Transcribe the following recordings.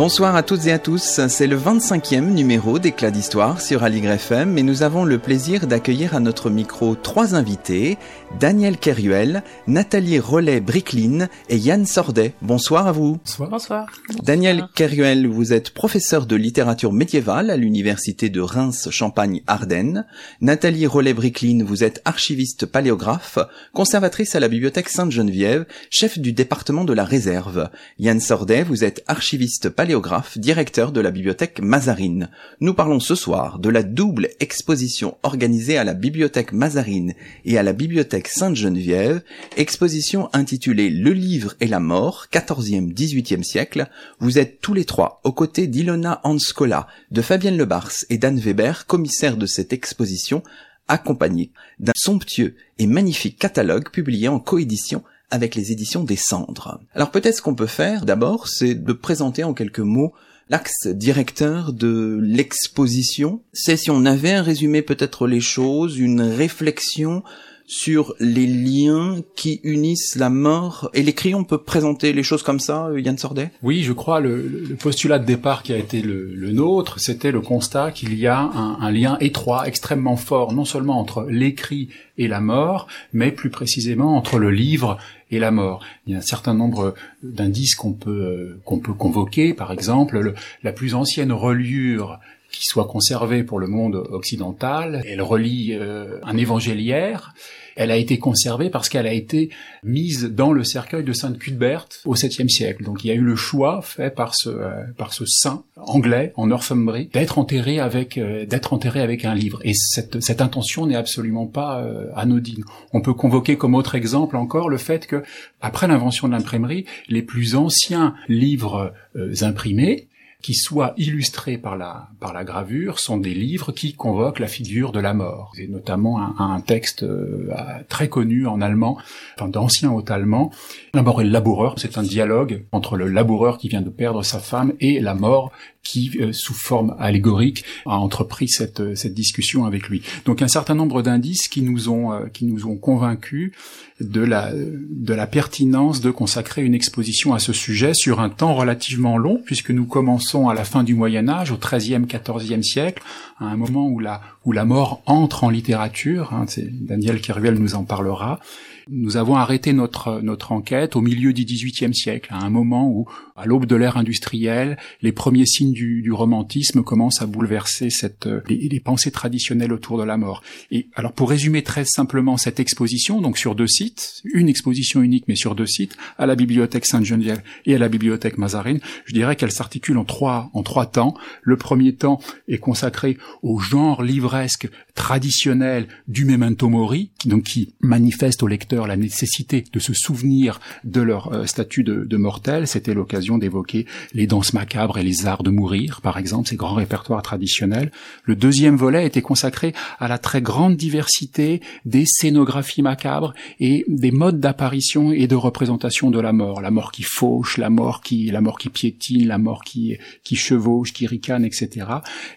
Bonsoir à toutes et à tous, c'est le 25e numéro d'Éclat d'Histoire sur Aligre FM et nous avons le plaisir d'accueillir à notre micro trois invités, Daniel Keruel, Nathalie Rollet-Bricklin et Yann Sordet. Bonsoir à vous. Bonsoir. Bonsoir. Daniel Keruel, vous êtes professeur de littérature médiévale à l'université de Reims-Champagne-Ardennes. Nathalie Rollet-Bricklin, vous êtes archiviste paléographe, conservatrice à la bibliothèque Sainte-Geneviève, chef du département de la réserve. Yann Sordet, vous êtes archiviste paléographe directeur de la bibliothèque Mazarine. Nous parlons ce soir de la double exposition organisée à la bibliothèque Mazarine et à la bibliothèque Sainte-Geneviève, exposition intitulée Le livre et la mort, 14e, 18e siècle. Vous êtes tous les trois aux côtés d'Ilona Hanskola, de Fabienne Lebars et d'Anne Weber, commissaires de cette exposition, accompagnés d'un somptueux et magnifique catalogue publié en coédition avec les éditions des Cendres. Alors peut-être ce qu'on peut faire d'abord, c'est de présenter en quelques mots l'axe directeur de l'exposition. C'est si on avait un résumé peut-être les choses, une réflexion sur les liens qui unissent la mort et l'écrit. On peut présenter les choses comme ça, euh, Yann Sordet? Oui, je crois le, le, postulat de départ qui a été le, nôtre, c'était le constat qu'il y a un, lien étroit, extrêmement fort, non seulement entre l'écrit et la mort, mais plus précisément entre le livre et la mort. Il y a un certain nombre d'indices qu'on peut euh, peut convoquer, par exemple le, la plus ancienne reliure qui soit conservée pour le monde occidental. Elle relie euh, un évangéliaire elle a été conservée parce qu'elle a été mise dans le cercueil de Sainte Cuthberte au 7e siècle. Donc il y a eu le choix fait par ce euh, par ce saint anglais en Northumbrie d'être enterré avec euh, d'être enterré avec un livre. Et cette cette intention n'est absolument pas euh, anodine. On peut convoquer comme autre exemple encore le fait que après l'invention de l'imprimerie, les plus anciens livres imprimés qui soient illustrés par la, par la gravure sont des livres qui convoquent la figure de la mort. C'est notamment un, un texte euh, très connu en allemand, enfin d'ancien haut allemand. La mort et le laboureur, c'est un dialogue entre le laboureur qui vient de perdre sa femme et la mort qui, euh, sous forme allégorique, a entrepris cette, euh, cette discussion avec lui. Donc un certain nombre d'indices qui nous ont, euh, qui nous ont convaincus de la, de la pertinence de consacrer une exposition à ce sujet sur un temps relativement long, puisque nous commençons à la fin du Moyen Âge, au XIIIe, XIVe siècle, à un moment où la, où la mort entre en littérature. Hein, Daniel Keruel nous en parlera. Nous avons arrêté notre notre enquête au milieu du XVIIIe siècle, à un moment où, à l'aube de l'ère industrielle, les premiers signes du, du, romantisme commencent à bouleverser cette les, les, pensées traditionnelles autour de la mort. Et alors, pour résumer très simplement cette exposition, donc sur deux sites, une exposition unique mais sur deux sites, à la bibliothèque Sainte-Geneviève et à la bibliothèque Mazarine, je dirais qu'elle s'articule en trois en trois temps. Le premier temps est consacré au genre livresque traditionnel du memento mori, donc qui manifeste au lecteur la nécessité de se souvenir de leur euh, statut de, de mortel. C'était l'occasion d'évoquer les danses macabres et les arts de mourir, par exemple, ces grands répertoires traditionnels. Le deuxième volet était consacré à la très grande diversité des scénographies macabres et des modes d'apparition et de représentation de la mort. La mort qui fauche, la mort qui, la mort qui piétine, la mort qui, qui chevauche, qui ricane, etc.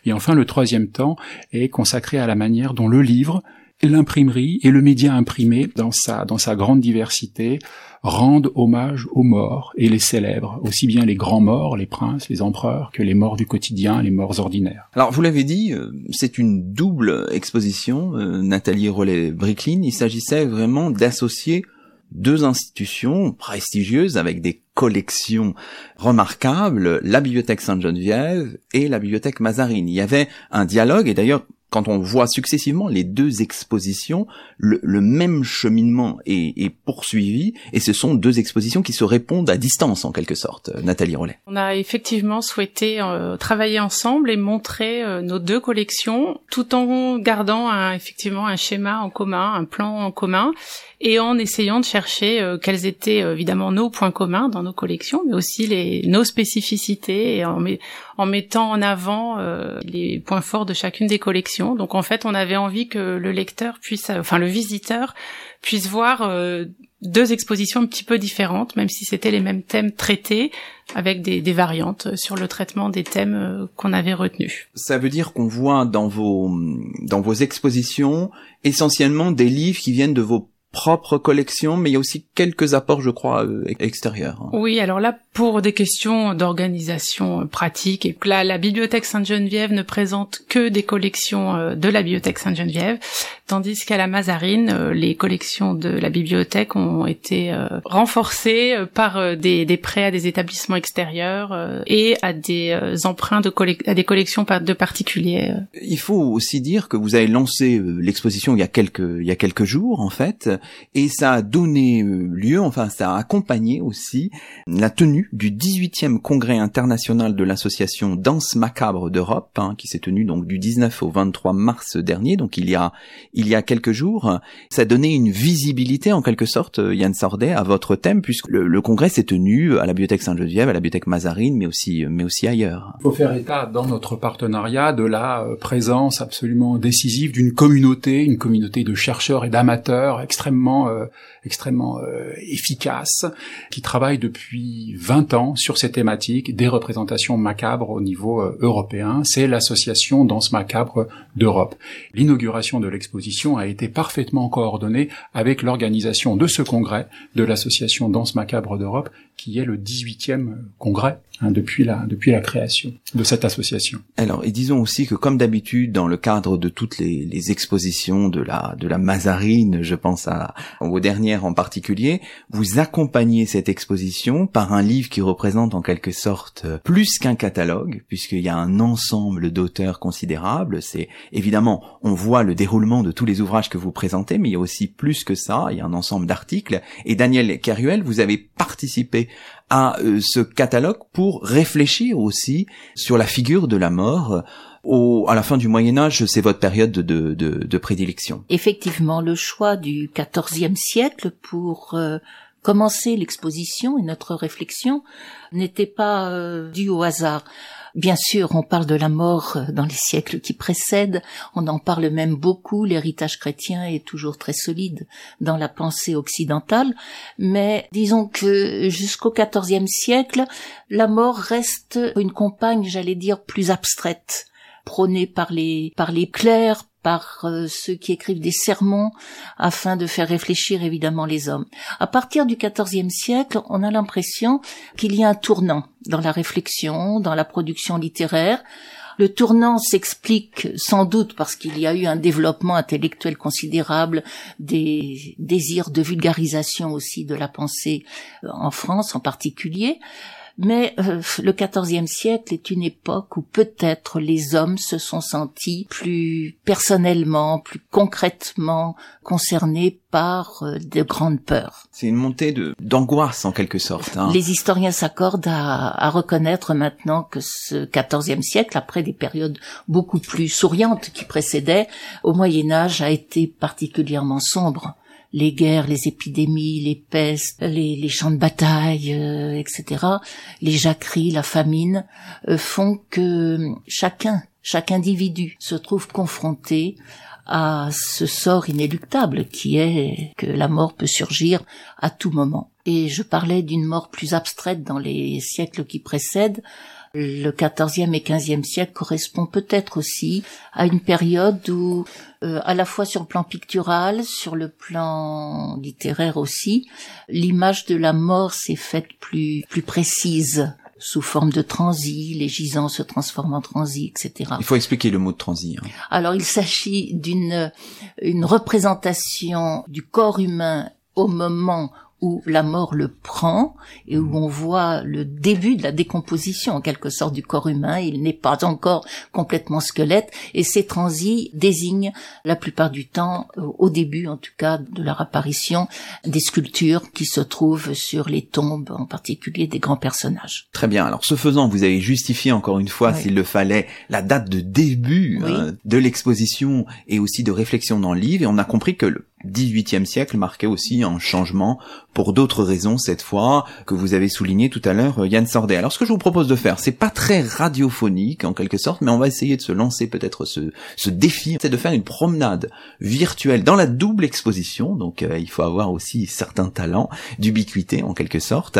Et enfin, le troisième temps est consacré à la manière dont le livre l'imprimerie et le média imprimé dans sa, dans sa grande diversité rendent hommage aux morts et les célèbrent, aussi bien les grands morts, les princes, les empereurs, que les morts du quotidien, les morts ordinaires. Alors vous l'avez dit, euh, c'est une double exposition, euh, Nathalie Rollet-Bricklin, il s'agissait vraiment d'associer deux institutions prestigieuses avec des collections remarquables, la bibliothèque Sainte-Geneviève et la bibliothèque Mazarine. Il y avait un dialogue, et d'ailleurs quand on voit successivement les deux expositions, le, même cheminement est, est, poursuivi et ce sont deux expositions qui se répondent à distance en quelque sorte. Nathalie Rollet. On a effectivement souhaité euh, travailler ensemble et montrer euh, nos deux collections tout en gardant un, effectivement un schéma en commun, un plan en commun et en essayant de chercher euh, quels étaient évidemment nos points communs dans nos collections, mais aussi les, nos spécificités et en, en mettant en avant les points forts de chacune des collections. Donc en fait, on avait envie que le lecteur puisse, enfin le visiteur puisse voir deux expositions un petit peu différentes, même si c'était les mêmes thèmes traités, avec des, des, variantes sur le traitement des thèmes euh, qu'on avait retenus. Ça veut dire qu'on voit dans vos dans vos expositions essentiellement des livres qui viennent de vos propre collection, mais il y a aussi quelques apports, je crois, euh, extérieurs. Oui, alors là, pour des questions d'organisation pratique, et là, la bibliothèque Sainte-Geneviève ne présente que des collections euh, de la bibliothèque Sainte-Geneviève, tandis qu'à la Mazarine, euh, les collections de la bibliothèque ont été renforcées par des, prêts à des établissements extérieurs et à des emprunts de à des collections de particuliers. Il faut aussi dire que vous avez lancé l'exposition il y a quelques jours en fait et ça a donné euh, lieu, enfin ça a accompagné aussi la tenue du 18e congrès international de l'association Danse Macabre d'Europe, hein, qui s'est tenu donc du 19 au 23 mars dernier, donc il y a y a quelques jours. Ça a donné une visibilité en quelque sorte, euh, Yann Sordet, à votre thème, puisque le, congrès s'est tenu à la Bibliothèque Sainte-Geneviève, à la Bibliothèque Mazarine, mais aussi mais aussi ailleurs. Il faut faire état dans notre partenariat de la euh, présence absolument décisive d'une communauté, une communauté de chercheurs et d'amateurs extrêmement euh, extrêmement euh, efficace, qui travaille depuis 20 ans sur ces thématiques des représentations macabres au niveau euh, européen. C'est l'association Danse Macabre d'Europe. L'inauguration de l'exposition a été parfaitement coordonnée avec l'organisation de ce congrès de l'association Danse Macabre d'Europe, qui est le 18e congrès hein, depuis la depuis la création de cette association. Alors, et disons aussi que comme d'habitude dans le cadre de toutes les, les, expositions de la de la Mazarine, je pense à aux dernières en particulier, vous accompagnez cette exposition par un livre qui représente en quelque sorte plus qu'un catalogue, puisqu'il y a un ensemble d'auteurs considérables. C'est évidemment, on voit le déroulement de tous les ouvrages que vous présentez, mais il y a aussi plus que ça. Il y a un ensemble d'articles. Et Daniel Caruel, vous avez participé à euh, ce catalogue pour réfléchir aussi sur la figure de la mort. Au, à la fin du Moyen Âge, c'est votre période de, de, de, prédilection. Effectivement, le choix du XIVe siècle pour euh, commencer l'exposition et notre réflexion n'était pas euh, dû au hasard. Bien sûr, on parle de la mort euh, dans les siècles qui précèdent, on en parle même beaucoup, l'héritage chrétien est toujours très solide dans la pensée occidentale, mais disons que jusqu'au XIVe siècle, la mort reste une compagne, j'allais dire, plus abstraite prônée par les par les clercs, par euh, ceux qui écrivent des sermons afin de faire réfléchir évidemment les hommes. À partir du XIVe siècle, on a l'impression qu'il y a un tournant dans la réflexion, dans la production littéraire. Le tournant s'explique sans doute parce qu'il y a eu un développement intellectuel considérable, des désirs de vulgarisation aussi de la pensée euh, en France en particulier. Mais euh, le XIVe siècle est une époque où peut-être les hommes se sont sentis plus personnellement, plus concrètement concernés par euh, de grandes peurs. C'est une montée de d'angoisse en quelque sorte. Hein. Les historiens s'accordent à, à, reconnaître maintenant que ce XIVe siècle, après des périodes beaucoup plus souriantes qui précédaient, au Moyen Âge a été particulièrement sombre les guerres, les épidémies, les pestes, les, champs de bataille, euh, etc., les jacqueries, la famine, euh, font que chacun, chaque individu se trouve confronté à ce sort inéluctable qui est que la mort peut surgir à tout moment. Et je parlais d'une mort plus abstraite dans les siècles qui précèdent, le XIVe et XVe siècle correspond peut-être aussi à une période où, euh, à la fois sur le plan pictural, sur le plan littéraire aussi, l'image de la mort s'est faite plus plus précise sous forme de transi, les gisants se transforment en transi, etc. Il faut expliquer le mot de transi. Hein. Alors il s'agit d'une une représentation du corps humain au moment où la mort le prend et où on voit le début de la décomposition en quelque sorte du corps humain. Il n'est pas encore complètement squelette et ces transis désignent la plupart du temps, euh, au début en tout cas de leur apparition, des sculptures qui se trouvent sur les tombes, en particulier des grands personnages. Très bien. Alors ce faisant, vous avez justifié encore une fois, s'il le fallait, la date de début hein, de l'exposition et aussi de réflexion dans le livre. Et on a compris que le 18e siècle marquait aussi un changement pour d'autres raisons cette fois que vous avez souligné tout à l'heure Yann Sordet. Alors ce que je vous propose de faire, c'est pas très radiophonique en quelque sorte, mais on va essayer de se lancer peut-être ce, ce défi, c'est de faire une promenade virtuelle dans la double exposition, donc euh, il faut avoir aussi certains talents d'ubiquité en quelque sorte,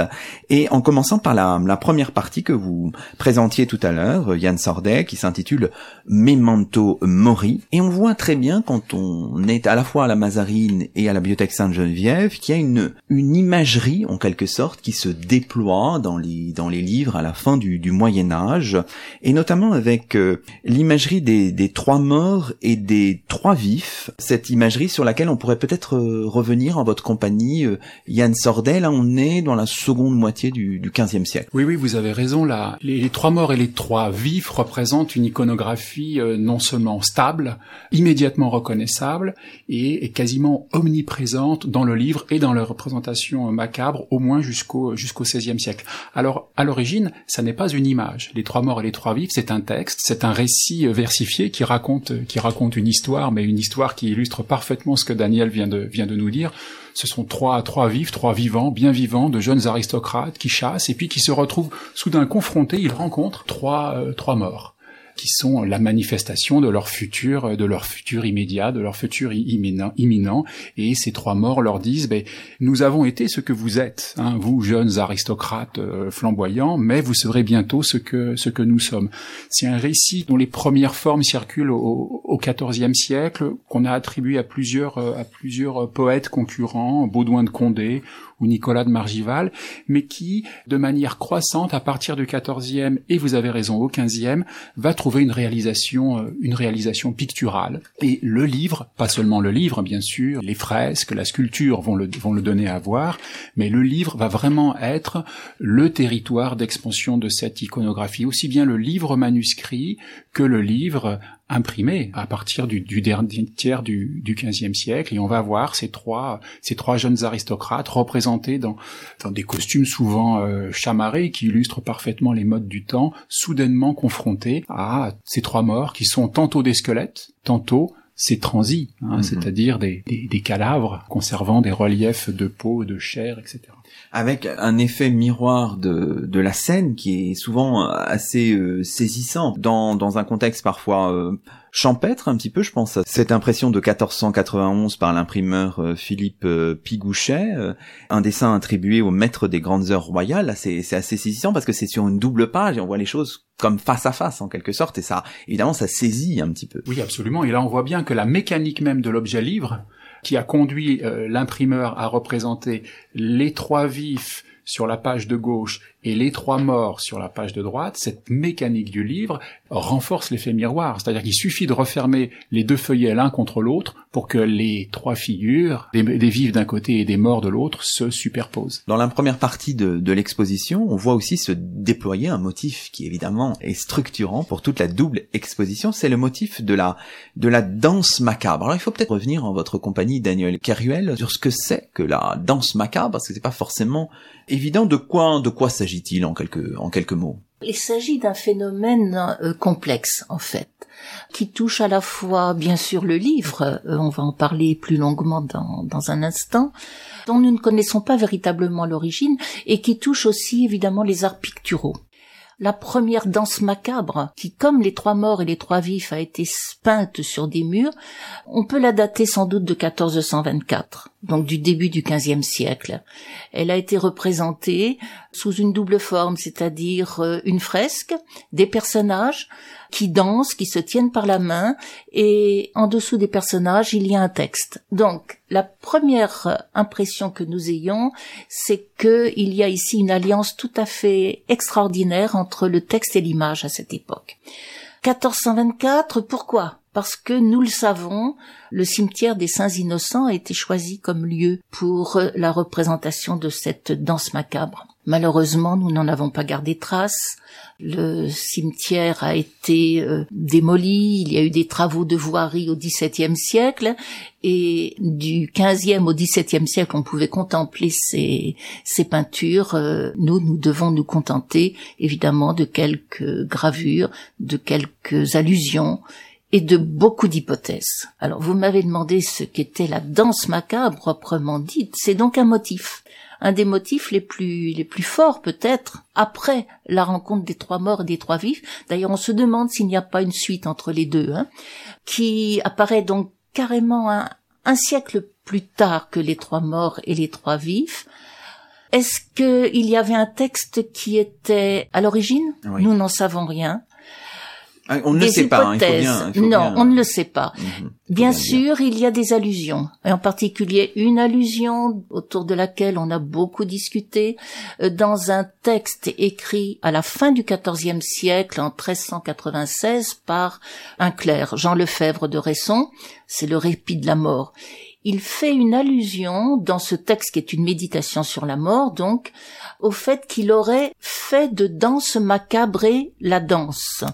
et en commençant par la, première partie que vous présentiez tout à l'heure, Yann Sordet, qui s'intitule Memento Mori, et on voit très bien quand on est à la fois à la Mazarine et à la Bibliothèque Sainte-Geneviève qu'il y a une, une imagerie en quelque sorte qui se déploie dans les dans les livres à la fin du, Moyen Âge et notamment avec euh, l'imagerie des, des trois morts et des trois vifs. Cette imagerie sur laquelle on pourrait peut-être euh, revenir en votre compagnie euh, Yann Sordet là on est dans la seconde moitié du, du 15e siècle. Oui oui vous avez raison là les, trois morts et les trois vifs représentent une iconographie non seulement stable immédiatement reconnaissable et quasiment omniprésente dans le livre et dans la représentation macabre au moins jusqu'au jusqu'au XVIe siècle. Alors à l'origine, ça n'est pas une image. Les trois morts et les trois vifs, c'est un texte, c'est un récit versifié qui raconte qui raconte une histoire, mais une histoire qui illustre parfaitement ce que Daniel vient de vient de nous dire. Ce sont trois trois vifs, trois vivants, bien vivants, de jeunes aristocrates qui chassent et puis qui se retrouvent soudain confrontés. Ils rencontrent trois euh, trois morts qui sont la manifestation de leur futur, de leur futur immédiat, de leur futur imminent. imminent. Et ces trois morts leur disent, ben, nous avons été ce que vous êtes, hein, vous jeunes aristocrates euh, flamboyants, mais vous serez bientôt ce que ce que nous sommes. C'est un récit dont les premières formes circulent au, au XIVe siècle, qu'on a attribué à plusieurs euh, à plusieurs poètes concurrents, Baudouin de Condé ou Nicolas de Margival, mais qui, de manière croissante, à partir du XIVe et vous avez raison au XVe, va trouver une réalisation, euh, une réalisation picturale. Et le livre, pas seulement le livre, bien sûr, les fresques, la sculpture vont le, vont le donner à voir, mais le livre va vraiment être le territoire d'expansion de cette iconographie, aussi bien le livre manuscrit que le livre imprimé à partir du, du dernier tiers du, du siècle, et on va voir ces trois ces trois jeunes aristocrates représentés dans dans des costumes souvent euh, chamarrés qui illustrent parfaitement les modes du temps, soudainement confrontés à ces trois morts qui sont tantôt des squelettes, tantôt ces transis, hein, mm-hmm. c'est-à-dire des, des, des, cadavres conservant des reliefs de peau, de chair, etc avec un effet miroir de, de la scène qui est souvent assez euh, saisissant. Dans, dans un contexte parfois euh, champêtre un petit peu, je pense cette impression de 1491 par l'imprimeur euh, Philippe Pigouchet, un dessin attribué au maître des grandes heures royales, c'est assez saisissant parce que c'est sur une double page et on voit les choses comme face à face en quelque sorte et ça évidemment ça saisit un petit peu. Oui absolument. Et là on voit bien que la mécanique même de l'objet livre qui a conduit euh, l'imprimeur à représenter les trois vifs sur la page de gauche et les trois morts sur la page de droite, cette mécanique du livre renforce l'effet miroir. C'est-à-dire qu'il suffit de refermer les deux feuillets l'un contre l'autre pour que les trois figures, des, vifs d'un côté et des morts de l'autre, se superposent. Dans la première partie de, de l'exposition, on voit aussi se déployer un motif qui évidemment est structurant pour toute la double exposition. C'est le motif de la, de la danse macabre. Alors il faut peut-être revenir en votre compagnie, Daniel Caruel, sur ce que c'est que la danse macabre, parce que c'est pas forcément évident. De quoi, de quoi s'agit-il en quelques, en quelques mots? Il s'agit d'un phénomène euh, complexe, en fait, qui touche à la fois, bien sûr, le livre, euh, on va en parler plus longuement dans, dans un instant, dont nous ne connaissons pas véritablement l'origine, et qui touche aussi, évidemment, les arts picturaux. La première danse macabre, qui, comme les trois morts et les trois vifs, a été peinte sur des murs, on peut la dater sans doute de 1424, donc du début du XVe siècle. Elle a été représentée sous une double forme, c'est-à-dire euh, une fresque, des personnages, qui dansent, qui se tiennent par la main, et en dessous des personnages, il y a un texte. Donc, la première impression que nous ayons, c'est qu'il y a ici une alliance tout à fait extraordinaire entre le texte et l'image à cette époque. 1424, pourquoi? Parce que nous le savons, le cimetière des Saints Innocents a été choisi comme lieu pour la représentation de cette danse macabre. Malheureusement, nous n'en avons pas gardé trace. Le cimetière a été euh, démoli. Il y a eu des travaux de voirie au XVIIe siècle et du XVe au XVIIe siècle, on pouvait contempler ces, ces peintures. Euh, nous, nous devons nous contenter évidemment de quelques gravures, de quelques allusions et de beaucoup d'hypothèses. Alors, vous m'avez demandé ce qu'était la danse macabre proprement dite. C'est donc un motif un des motifs les plus les plus forts peut-être après la rencontre des trois morts et des trois vifs. D'ailleurs, on se demande s'il n'y a pas une suite entre les deux, hein, qui apparaît donc carrément un, un siècle plus tard que les trois morts et les trois vifs. Est-ce qu'il y avait un texte qui était à l'origine? Nous n'en savons rien. Ah, on ne le sait pas. Hein, non, on ne le sait pas. Mhm. bien, sûr, il y a des allusions, et en particulier une allusion autour de laquelle on a beaucoup discuté euh, dans un texte écrit à la fin du XIVe siècle, en 1396, par un clerc, Jean Lefebvre de Resson. C'est le répit de la mort. Il fait une allusion dans ce texte qui est une méditation sur la mort, donc, au fait qu'il aurait fait de danse macabrée la danse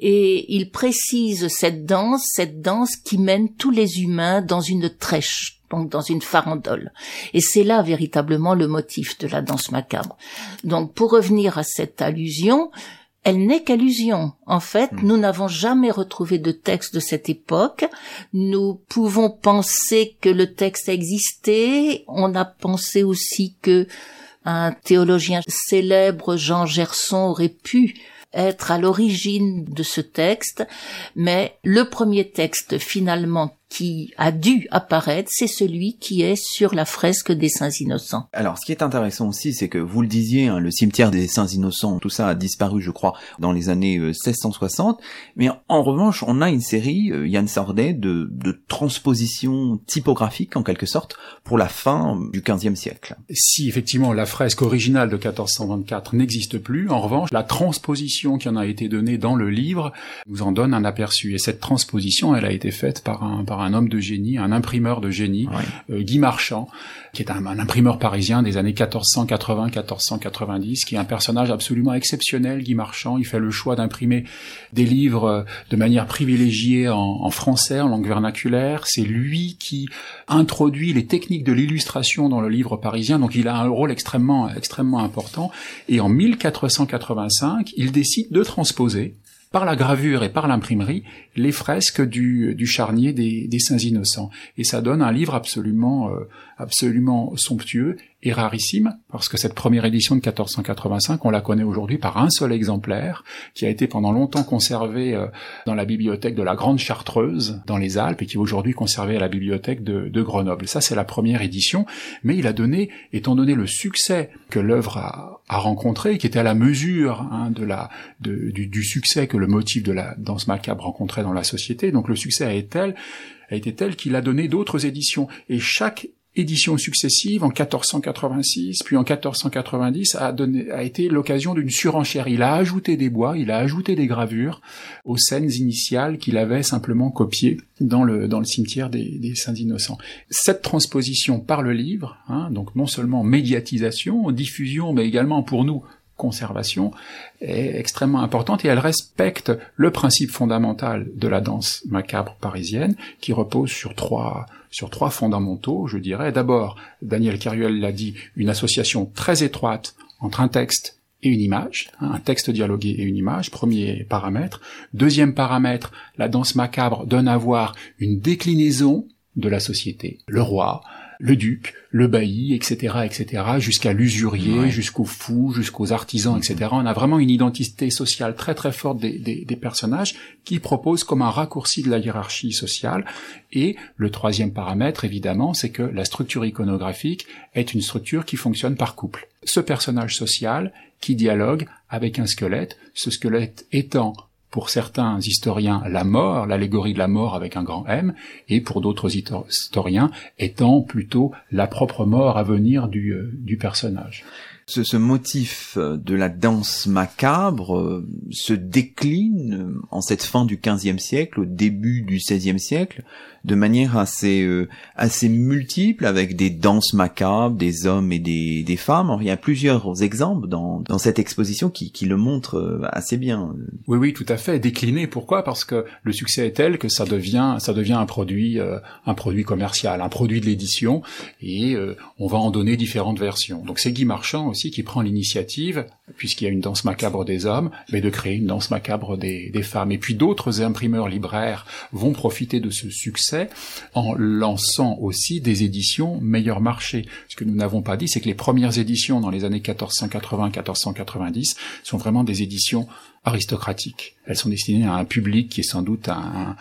et il précise cette danse, cette danse qui mène tous les humains dans une trèche, donc dans une farandole. Et c'est là véritablement le motif de la danse macabre. Donc pour revenir à cette allusion, elle n'est qu'allusion. En fait, hmm. nous n'avons jamais retrouvé de texte de cette époque. Nous pouvons penser que le texte a existé. On a pensé aussi que un théologien célèbre, Jean Gerson, aurait pu être à l'origine de ce texte, mais le premier texte finalement qui a dû apparaître, c'est celui qui est sur la fresque des Saints Innocents. Alors, ce qui est intéressant aussi, c'est que vous le disiez, hein, le cimetière des Saints Innocents, tout ça a disparu, je crois, dans les années 1660. Euh, Mais en revanche, on a une série, euh, Yann Sordet, de, de transpositions typographiques, en quelque sorte, pour la fin du XVe siècle. Si effectivement la fresque originale de 1424 n'existe plus, en revanche, la transposition qui en a été donnée dans le livre nous en donne un aperçu. Et cette transposition, elle a été faite par un, par un homme de génie, un imprimeur de génie, euh, Guy Marchand, qui est un, imprimeur parisien des années 1480-1490, qui est un personnage absolument exceptionnel, Guy Marchand. Il fait le choix d'imprimer des livres euh, de manière privilégiée en, en français, en langue vernaculaire. C'est lui qui introduit les techniques de l'illustration dans le livre parisien, donc il a un rôle extrêmement, extrêmement important. Et en 1485, il décide de transposer par la gravure et par l'imprimerie les fresques du, du charnier des, des, Saints Innocents. Et ça donne un livre absolument, euh, absolument somptueux et rarissime, parce que cette première édition de 1485, on la connaît aujourd'hui par un seul exemplaire, qui a été pendant longtemps conservé euh, dans la bibliothèque de la Grande Chartreuse, dans les Alpes, et qui est aujourd'hui conservé à la bibliothèque de, de Grenoble. Ça, c'est la première édition, mais il a donné, étant donné le succès que l'œuvre a, rencontré, qui était à la mesure hein, de la, du, du succès que le motif de la danse macabre rencontrait dans la société. Donc le succès a été tel a été tel qu'il a donné d'autres éditions. Et chaque édition successive, en 1486, puis en 1490, a, donné, a été l'occasion d'une surenchère. Il a ajouté des bois, il a ajouté des gravures aux scènes initiales qu'il avait simplement copiées dans le, dans le cimetière des, des Saints Innocents. Cette transposition par le livre, hein, donc non seulement médiatisation, diffusion, mais également pour nous conservation est extrêmement importante et elle respecte le principe fondamental de la danse macabre parisienne qui repose sur trois sur trois fondamentaux, je dirais. D'abord, Daniel Caruel l'a dit, une association très étroite entre un texte et une image, hein, un texte dialogué et une image, premier paramètre. Deuxième paramètre, la danse macabre donne à voir une déclinaison de la société. Le roi, le duc, le bailli, etc., etc., jusqu'à l'usurier, jusqu'aux fous, jusqu'aux artisans, etc. On a vraiment une identité sociale très très forte des, des, personnages qui proposent comme un raccourci de la hiérarchie sociale. Et le troisième paramètre, évidemment, c'est que la structure iconographique est une structure qui fonctionne par couple. Ce personnage social qui dialogue avec un squelette, ce squelette étant pour certains historiens la mort, l'allégorie de la mort avec un grand M, et pour d'autres historiens étant plutôt la propre mort à venir du, euh, personnage. ce, motif de la danse macabre euh, se décline en cette fin du XVe siècle, au début du XVIe siècle, de manière assez euh, assez multiple avec des danses macabres, des hommes et des, des femmes. Alors, il y a plusieurs exemples dans, dans cette exposition qui, qui le montrent euh, assez bien. Oui, oui, tout à fait. Décliné. Pourquoi? Parce que le succès est tel que ça devient ça devient un produit euh, un produit commercial, un produit de l'édition, et on va en donner différentes versions. Donc c'est Guy Marchand aussi qui prend l'initiative, puisqu'il y a une danse macabre des hommes, mais de créer une danse macabre des, des femmes. Et puis d'autres imprimeurs libraires vont profiter de ce succès en lançant aussi des éditions meilleur marché. Ce que nous n'avons pas dit, c'est que les premières éditions dans les années 1480-1490 sont vraiment des éditions aristocratiques. Elles sont destinées à un public qui est sans doute un,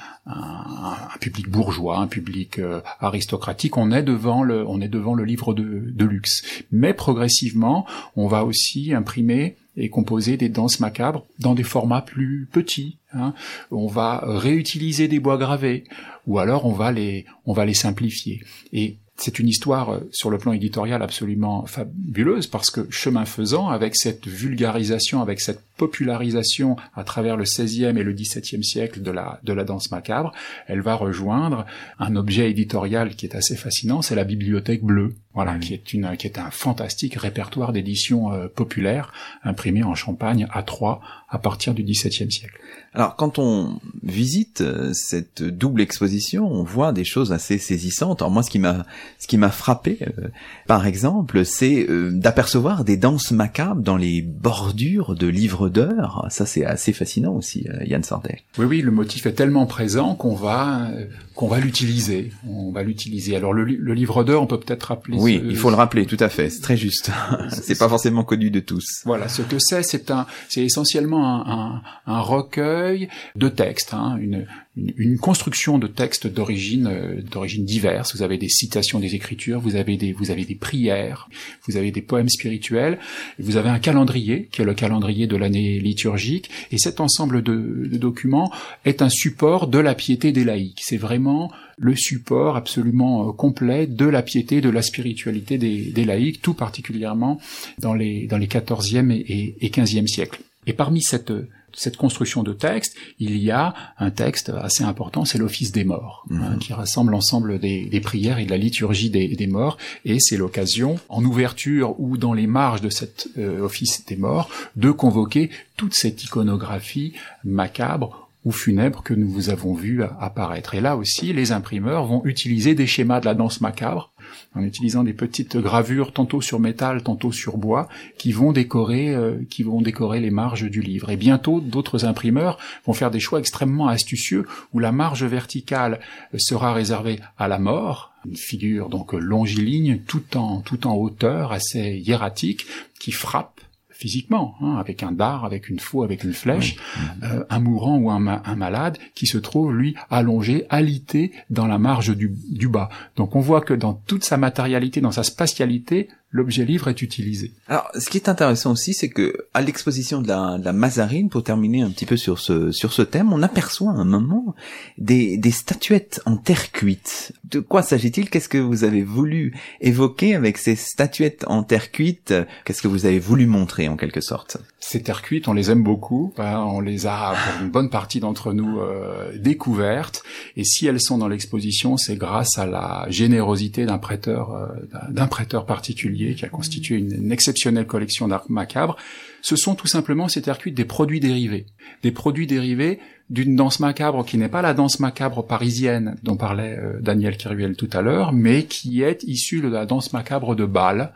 public bourgeois, un public euh, aristocratique. On est devant le, on est devant le livre de, de luxe. Mais progressivement, on va aussi imprimer et composer des danses macabres dans des formats plus petits. Hein. On va réutiliser des bois gravés ou alors on va les on va les simplifier. Et c'est une histoire euh, sur le plan éditorial absolument fabuleuse parce que chemin faisant, avec cette vulgarisation, avec cette popularisation à travers le XVIe et le XVIIe siècle de la, de la danse macabre, elle va rejoindre un objet éditorial qui est assez fascinant, c'est la Bibliothèque bleue, voilà, qui est une, qui est un fantastique répertoire d'éditions euh, populaires imprimé en Champagne à Troyes à partir du XVIIe siècle. Alors, quand on visite euh, cette double exposition, on voit des choses assez saisissantes. Alors moi, ce qui m'a, ce qui m'a frappé, euh, par exemple, c'est d'apercevoir des danses macabres dans les bordures de livres d'heures. Ça, c'est assez fascinant aussi, euh, Yann Sardek. Oui, oui, le motif est tellement présent qu'on va euh, qu'on va l'utiliser. On va l'utiliser. Alors le, livre d'heures, on peut peut-être rappeler. Oui, il faut le rappeler, tout à fait. C'est très juste. c'est pas forcément connu de tous. Voilà, ce que c'est, c'est un, c'est essentiellement un, un, recueil de textes, hein, une, une, construction de textes d'origine euh, d'origine diverse. Vous avez des citations des Écritures, vous avez des vous avez des prières, vous avez des poèmes spirituels, vous avez un calendrier qui est le calendrier de l'année liturgique. Et cet ensemble de, documents est un support de la piété des laïcs. C'est vraiment le support absolument euh, complet de la piété, de la spiritualité des, laïcs, tout particulièrement dans les dans les 14e et, et 15e siècles. Et parmi cette cette construction de texte, il y a un texte assez important, c'est l'Office des morts, hein, mhm. qui rassemble l'ensemble des, prières et de la liturgie des, morts, et c'est l'occasion, en ouverture ou dans les marges de cet euh, Office des morts, de convoquer toute cette iconographie macabre ou funèbre que nous vous avons vu apparaître. Et là aussi, les imprimeurs vont utiliser des schémas de la danse macabre en utilisant des petites gravures tantôt sur métal, tantôt sur bois, qui vont décorer, euh, qui vont décorer les marges du livre. Et bientôt, d'autres imprimeurs vont faire des choix extrêmement astucieux où la marge verticale sera réservée à la mort, une figure donc longiligne, tout en tout en hauteur, assez hiératique, qui frappe physiquement, hein, avec un dard, avec une faux, avec une flèche, euh, un mourant ou un, un, malade qui se trouve, lui, allongé, alité dans la marge du, du bas. Donc on voit que dans toute sa matérialité, dans sa spatialité, l'objet livre est utilisé. Alors, ce qui est intéressant aussi, c'est que à l'exposition de la, de la, Mazarine, pour terminer un petit peu sur ce sur ce thème, on aperçoit à un moment des, des statuettes en terre cuite. De quoi s'agit-il? Qu'est-ce que vous avez voulu évoquer avec ces statuettes en terre cuite? Qu'est-ce que vous avez voulu montrer en quelque sorte? Ces terres cuites, on les aime beaucoup. Hein, on les a pour une bonne partie d'entre nous euh, découvertes. Et si elles sont dans l'exposition, c'est grâce à la générosité d'un prêteur euh, d'un prêteur particulier qui a constitué une, exceptionnelle collection d'art macabre, ce sont tout simplement ces terres des produits dérivés. Des produits dérivés d'une danse macabre qui n'est pas la danse macabre parisienne dont parlait euh, Daniel Kiruel tout à l'heure, mais qui est issue de la danse macabre de Bâle.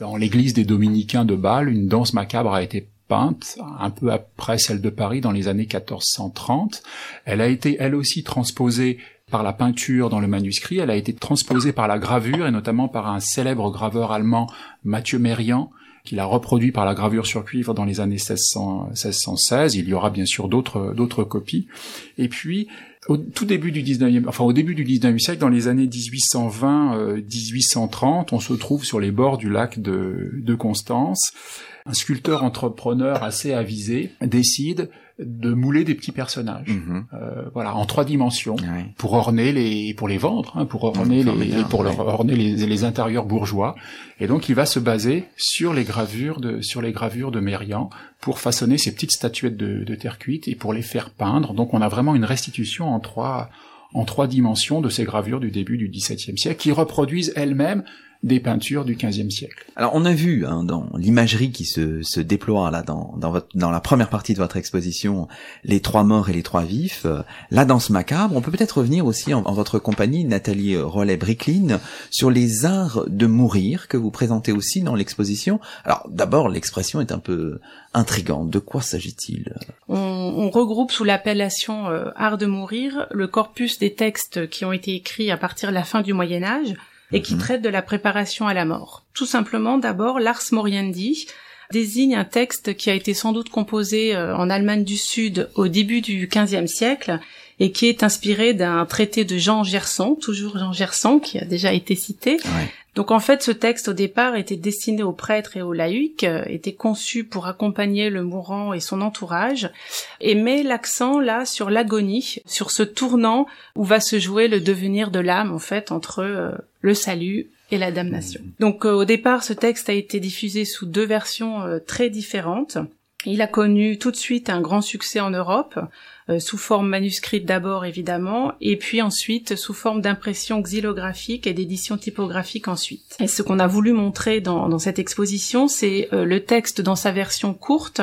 Dans l'église des dominicains de Bâle, une danse macabre a été peinte un peu après celle de Paris dans les années 1430. Elle a été elle aussi transposée par la peinture dans le manuscrit, elle a été transposée par la gravure et notamment par un célèbre graveur allemand Mathieu Merian qui l'a reproduit par la gravure sur cuivre dans les années 1616. Il y aura bien sûr d'autres d'autres copies. Et puis au tout début du 19e, enfin au début du 19e siècle, dans les années 1820-1830, euh, on se trouve sur les bords du lac de, de Constance. Un sculpteur entrepreneur assez avisé décide de mouler des petits personnages, Mhm. euh, voilà, en trois dimensions, pour orner les, pour les vendre, hein, pour orner les, bien, pour leur orner les, les intérieurs bourgeois. Et donc, il va se baser sur les gravures de, sur les gravures de Mérian pour façonner ces petites statuettes de, de terre cuite et pour les faire peindre. Donc, on a vraiment une restitution en trois, en trois dimensions de ces gravures du début du XVIIe siècle qui reproduisent elles-mêmes des peintures du XVe siècle. Alors on a vu hein, dans l'imagerie qui se, se déploie là dans, dans, votre, dans la première partie de votre exposition les trois morts et les trois vifs, euh, la danse macabre. On peut peut-être revenir aussi en, en votre compagnie, Nathalie Rollet-Bricklin, sur les arts de mourir que vous présentez aussi dans l'exposition. Alors d'abord l'expression est un peu intrigante. De quoi s'agit-il? On, on regroupe sous l'appellation euh, art de mourir le corpus des textes qui ont été écrits à partir de la fin du Moyen Âge et qui Mhm. traitent de la préparation à la mort. Tout simplement, d'abord, l'ars moriendi désigne un texte qui a été sans doute composé euh, en Allemagne du Sud au début du XVe siècle et qui est inspiré d'un traité de Jean Gerson, toujours Jean Gerson, qui a déjà été cité, Ouais. donc en fait, ce texte au départ était destiné aux prêtres et aux laïcs, euh, était conçu pour accompagner le mourant et son entourage, et met l'accent là sur l'agonie, sur ce tournant où va se jouer le devenir de l'âme en fait entre euh, le salut et la damnation. Donc euh, au départ, ce texte a été diffusé sous deux versions euh, très différentes. Il a connu tout de suite un grand succès en Europe, sous forme manuscrite d'abord évidemment, et puis ensuite sous forme d'impression xylographique et d'édition typographique ensuite. Et ce qu'on a voulu montrer dans, dans cette exposition, c'est euh, le texte dans sa version courte,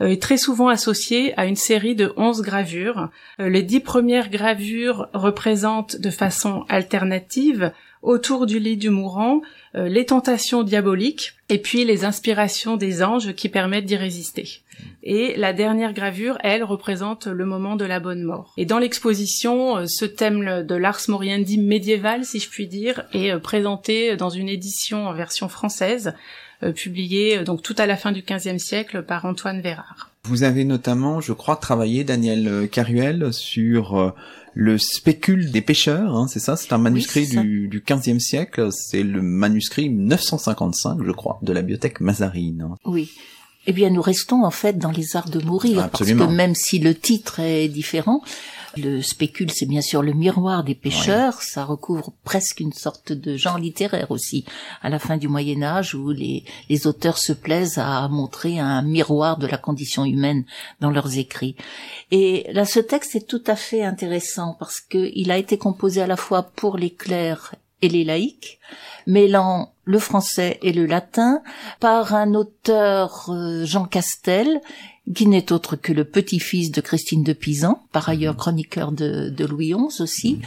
euh, est très souvent associé à une série de 11 gravures. Euh, les dix premières gravures représentent de façon alternative, autour du lit du mourant, euh, les tentations diaboliques et puis les inspirations des anges qui permettent d'y résister. Et la dernière gravure, elle, représente le moment de la bonne mort. Et dans l'exposition, euh, ce thème de l'ars moriendi médiéval, si je puis dire, est euh, présenté dans une édition en version française, euh, publiée donc tout à la fin du XVe siècle par Antoine Vérard. Vous avez notamment, je crois, travaillé, Daniel Caruel, sur le spécule des pêcheurs, hein, c'est ça? C'est un manuscrit du, du 15e siècle, c'est le manuscrit 955, je crois, de la bibliothèque Mazarine. Oui. Eh bien, nous restons en fait dans les arts de mourir, Absolument. parce que même si le titre est différent, le spécule, c'est bien sûr le miroir des pêcheurs, ça recouvre presque une sorte de genre littéraire aussi, à la fin du Moyen Âge, où les, les auteurs se plaisent à montrer un miroir de la condition humaine dans leurs écrits. Et là, ce texte est tout à fait intéressant, parce qu'il a été composé à la fois pour les clercs et les laïcs, mêlant le français et le latin, par un auteur euh, Jean Castel, qui n'est autre que le petit-fils de Christine de Pisan, par ailleurs chroniqueur de, de Louis XI aussi,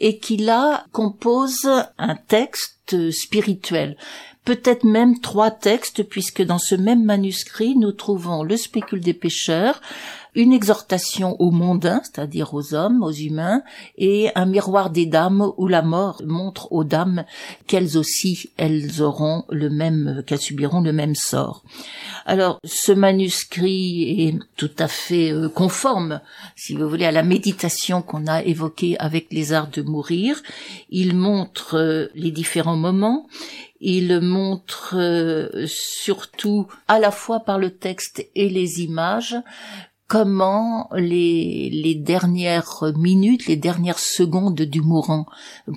et qui là compose un texte spirituel. Peut-être même trois textes, puisque dans ce même manuscrit, nous trouvons le spécule des pêcheurs, une exhortation aux mondains, c'est-à-dire aux hommes, aux humains, et un miroir des dames où la mort montre aux dames qu'elles aussi, elles auront le même, qu'elles subiront le même sort. Alors, ce manuscrit est tout à fait euh, conforme, si vous voulez, à la méditation qu'on a évoquée avec les arts de mourir. Il montre euh, les différents moments. Il montre euh, surtout, à la fois par le texte et les images, comment les, les dernières minutes, les dernières secondes du mourant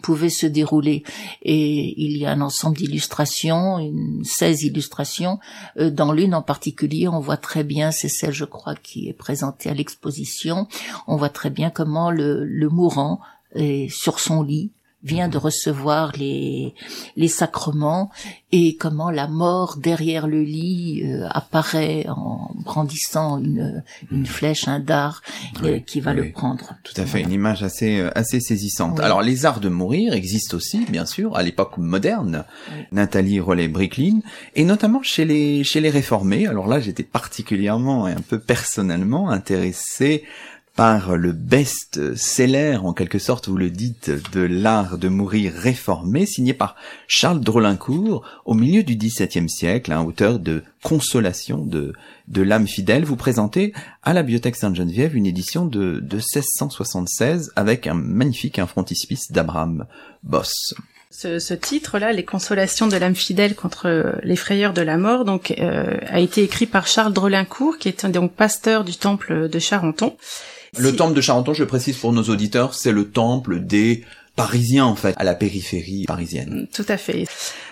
pouvaient se dérouler. Et il y a un ensemble d'illustrations, une 16 illustrations. Euh, Dans l'une en particulier, on voit très bien, c'est celle je crois qui est présentée à l'exposition, on voit très bien comment le, le mourant est sur son lit vient de recevoir les, les sacrements et comment la mort derrière le lit euh, apparaît en brandissant une, une flèche, un dard euh, qui va oui. le prendre. Tout à fait, une image assez euh, assez saisissante. Oui. Alors les arts de mourir existent aussi, bien sûr, à l'époque moderne. Nathalie Rollet-Bricklin, et notamment chez les chez les réformés. Alors là, j'étais particulièrement et un peu personnellement intéressé par le best-seller, en quelque sorte, vous le dites, de l'art de mourir réformé, signé par Charles Drolincourt, au milieu du XVIIe siècle, un auteur de consolation de, de l'âme fidèle. Vous présentez à la Bibliothèque Sainte-Geneviève une édition de, de 1676 avec un magnifique un frontispice d'Abraham Boss. Ce, titre-là, Les consolations de l'âme fidèle contre les frayeurs de la mort, donc euh, a été écrit par Charles Drelincourt, qui est donc pasteur du temple de Charenton. Le temple de Charenton, je précise pour nos auditeurs, c'est le temple des parisien en fait, à la périphérie parisienne. Tout à fait.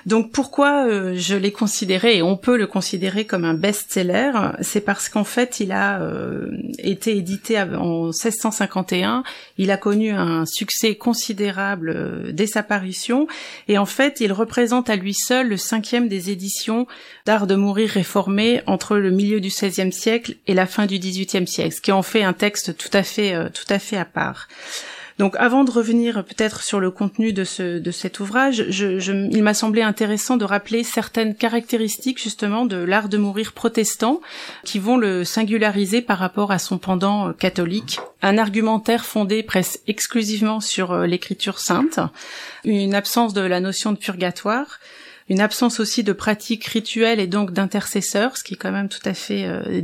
Donc pourquoi euh, je l'ai considéré et on peut le considérer comme un best-seller, c'est parce qu'en fait il a euh, été édité en 1651, il a connu un succès considérable euh, dès sa parution et en fait il représente à lui seul le cinquième des éditions d'art de mourir réformé entre le milieu du XVIe siècle et la fin du XVIIIe siècle, ce qui en fait un texte tout à fait tout à fait à part. Donc avant de revenir peut-être sur le contenu de, ce, de cet ouvrage, je, je, il m'a semblé intéressant de rappeler certaines caractéristiques justement de l'art de mourir protestant qui vont le singulariser par rapport à son pendant euh, catholique. Un argumentaire fondé presque exclusivement sur euh, l'écriture sainte, une absence de la notion de purgatoire, une absence aussi de pratiques rituelles et donc d'intercesseurs, ce qui est quand même tout à fait euh,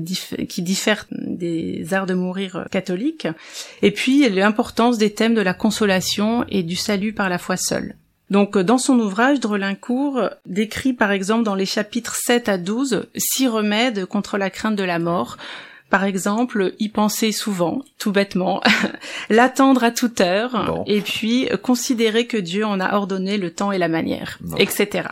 qui diffère des arts de mourir euh, catholiques. Et puis l'importance des thèmes de la consolation et du salut par la foi seule. Donc euh, dans son ouvrage, Drelincourt décrit par exemple dans les chapitres 7 à 12 six remèdes contre la crainte de la mort, par exemple, y penser souvent, tout bêtement, l'attendre à toute heure, et puis considérer que Dieu en a ordonné le temps et la manière, etc.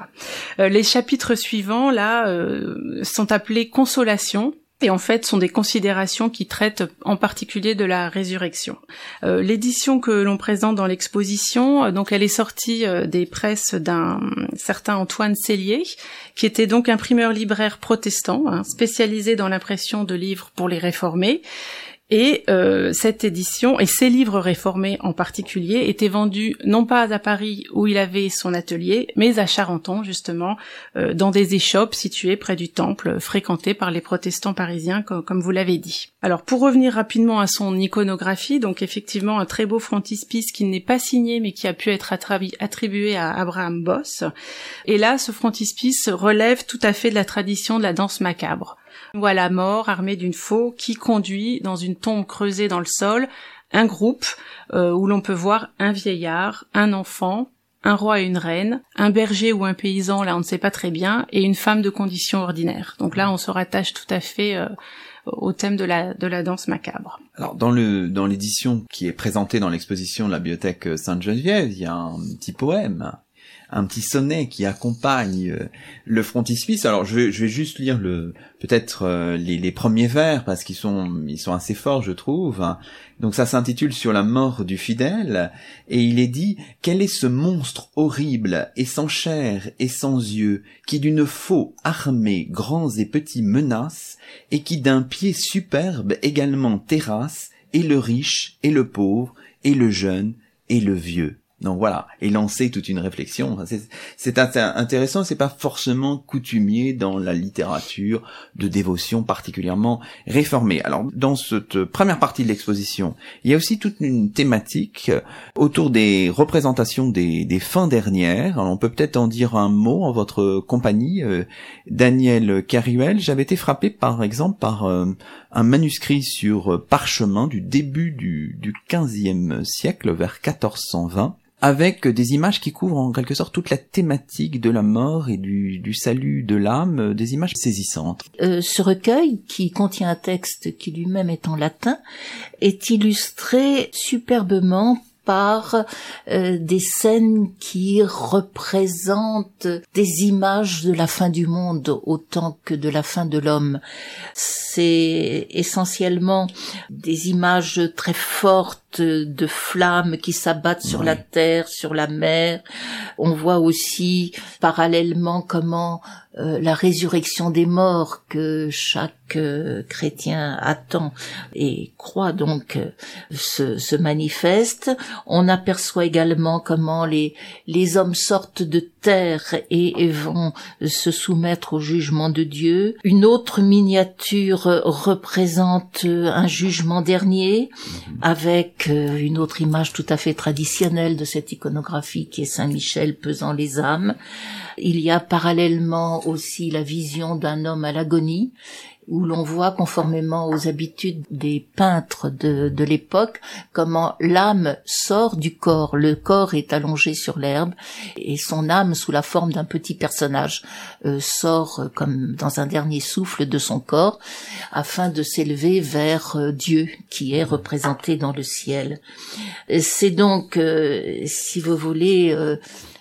Euh, les chapitres suivants, là, euh, sont appelés consolation, et en fait sont des considérations qui traitent en particulier de la résurrection. Euh, l'édition que l'on présente dans l'exposition, euh, donc elle est sortie euh, des presses d'un certain Antoine Cellier, qui était donc imprimeur libraire protestant, hein, spécialisé dans l'impression de livres pour les réformés, et euh, cette édition, et ses livres réformés en particulier, étaient vendus non pas à Paris où il avait son atelier, mais à Charenton justement, euh, dans des échoppes situées près du temple, fréquentées par les protestants parisiens, comme, vous l'avez dit. Alors pour revenir rapidement à son iconographie, donc effectivement un très beau frontispice qui n'est pas signé mais qui a pu être attribué à Abraham Boss. Et là, ce frontispice relève tout à fait de la tradition de la danse macabre voit la mort armée d'une faux qui conduit dans une tombe creusée dans le sol un groupe euh, où l'on peut voir un vieillard, un enfant, un roi et une reine, un berger ou un paysan, là on ne sait pas très bien, et une femme de condition ordinaire. Donc là on se rattache tout à fait euh, au thème de la, de la danse macabre. Alors dans le dans l'édition qui est présentée dans l'exposition de la bibliothèque Sainte-Geneviève, il y a un petit poème un petit sonnet qui accompagne euh, le frontispice. Alors je vais, juste lire le peut-être euh, les, les, premiers vers parce qu'ils sont ils sont assez forts je trouve. Donc ça s'intitule sur la mort du fidèle et il est dit quel est ce monstre horrible et sans chair et sans yeux qui d'une faux armée grands et petits menace et qui d'un pied superbe également terrasse et le riche et le pauvre et le jeune et le vieux? Donc voilà, et lancer toute une réflexion. C'est intéressant, c'est pas forcément coutumier dans la littérature de dévotion particulièrement réformée. Alors dans cette première partie de l'exposition, il y a aussi toute une thématique autour des représentations des, fins dernières. on peut peut-être en dire un mot en votre compagnie, euh, Daniel Caruel. J'avais été frappé par exemple par euh, un manuscrit sur parchemin du début du, du 15e siècle, vers 1420 avec des images qui couvrent en quelque sorte toute la thématique de la mort et du, salut de l'âme, des images saisissantes. Euh, ce recueil, qui contient un texte qui lui-même est en latin, est illustré superbement par euh, des scènes qui représentent des images de la fin du monde autant que de la fin de l'homme. C'est essentiellement des images très fortes de flammes qui s'abattent sur la terre, sur la mer. On voit aussi parallèlement comment euh, la résurrection des morts que chaque euh, chrétien attend et croit donc euh, se, se, manifeste. On aperçoit également comment les, les hommes sortent de terre et, et, vont se soumettre au jugement de Dieu. Une autre miniature représente un jugement dernier avec une autre image tout à fait traditionnelle de cette iconographie qui est Saint Michel pesant les âmes. Il y a parallèlement aussi la vision d'un homme à l'agonie où l'on voit, conformément aux habitudes des peintres de, l'époque, comment l'âme sort du corps. Le corps est allongé sur l'herbe et son âme, sous la forme d'un petit personnage, euh, sort euh, comme dans un dernier souffle de son corps afin de s'élever vers euh, Dieu qui est représenté dans le ciel. C'est donc, si vous voulez,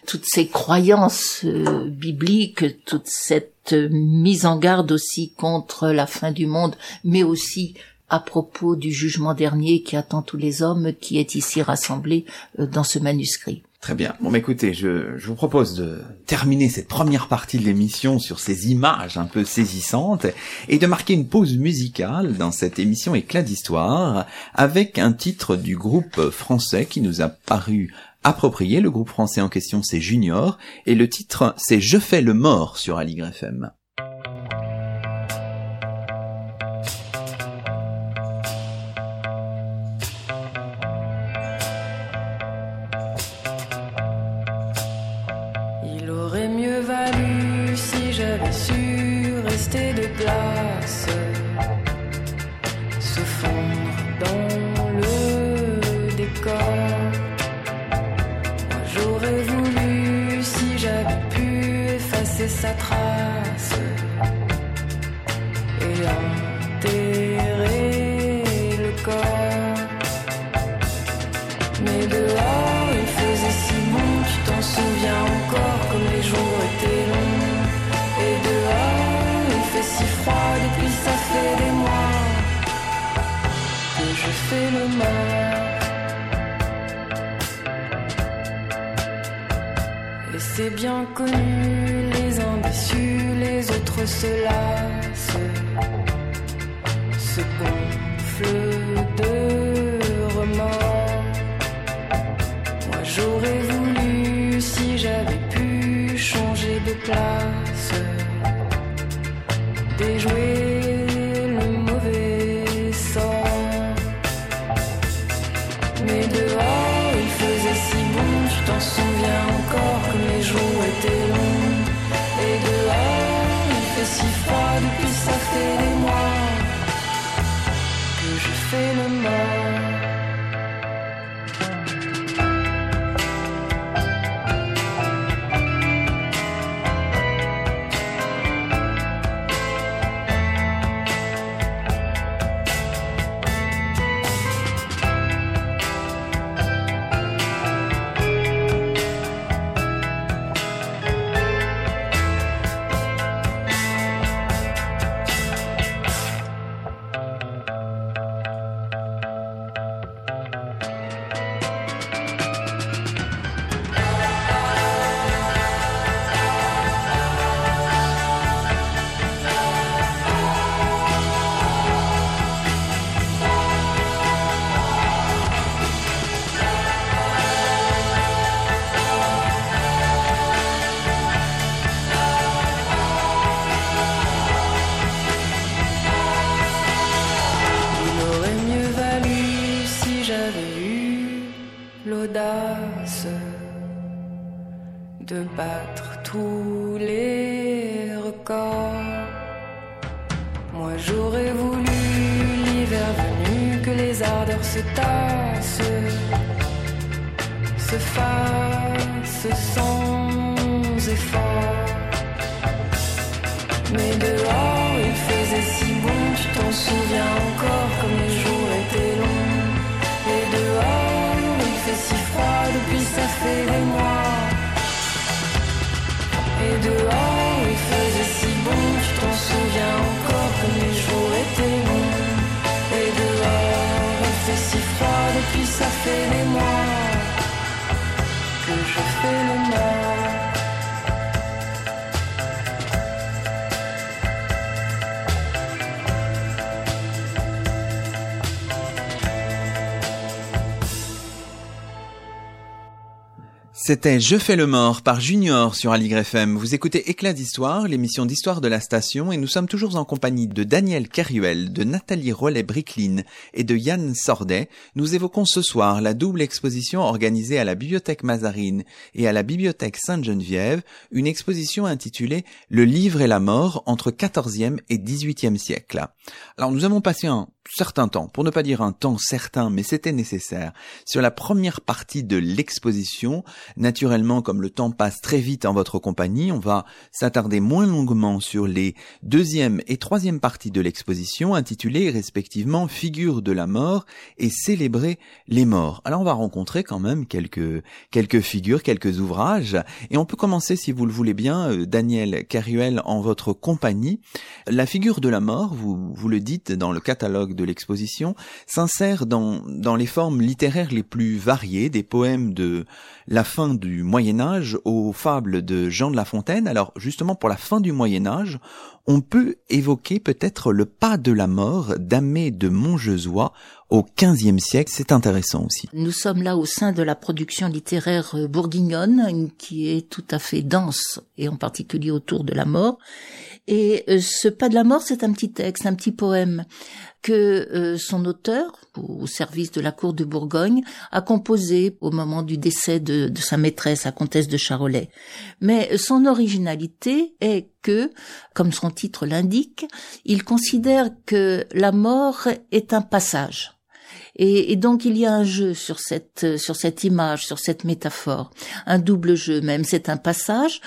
toutes ces croyances bibliques, toute cette mise en garde aussi contre la fin du monde, mais aussi à propos du jugement dernier qui attend tous les hommes, qui est ici rassemblé euh, dans ce manuscrit. Très bien. Bon, écoutez, je, je, vous propose de terminer cette première partie de l'émission sur ces images un peu saisissantes et de marquer une pause musicale dans cette émission éclat d'histoire avec un titre du groupe français qui nous a paru approprié. Le groupe français en question, c'est Junior, et le titre, c'est Je fais le mort sur Aligre FM. fois depuis ça fait des mois que je fais le mal. C'était Je fais le mort par Junior sur Aligre FM. Vous écoutez Éclat d'histoire, l'émission d'histoire de la station et nous sommes toujours en compagnie de Daniel Caruel, de Nathalie Rollet-Bricklin et de Yann Sordet. Nous évoquons ce soir la double exposition organisée à la Bibliothèque Mazarine et à la Bibliothèque Sainte-Geneviève, une exposition intitulée Le livre et la mort entre 14e et 18e siècle. Alors nous avons passé un certain temps, pour ne pas dire un temps certain, mais c'était nécessaire, sur la première partie de l'exposition. Naturellement, comme le temps passe très vite en votre compagnie, on va s'attarder moins longuement sur les deuxième et troisième parties de l'exposition, intitulées respectivement Figures de la mort et Célébrer les morts. Alors on va rencontrer quand même quelques, quelques figures, quelques ouvrages, et on peut commencer, si vous le voulez bien, euh, Daniel Caruel, en votre compagnie. La figure de la mort, vous, vous le dites dans le catalogue de l'exposition s'insère dans, dans les formes littéraires les plus variées, des poèmes de la fin du Moyen Âge aux fables de Jean de La Fontaine. Alors justement pour la fin du Moyen Âge, on peut évoquer peut-être le pas de la mort d'Amé de Montjezois au XVe siècle. C'est intéressant aussi. Nous sommes là au sein de la production littéraire bourguignonne qui est tout à fait dense et en particulier autour de la mort. Et euh, ce pas de la mort, c'est un petit texte, un petit poème que euh, son auteur, au service de la cour de Bourgogne, a composé au moment du décès de, de sa maîtresse, la comtesse de Charolais. Mais son originalité est que, comme son titre l'indique, il considère que la mort est un passage. Et, et, donc il y a un jeu sur cette sur cette image, sur cette métaphore, un double jeu même. C'est un passage.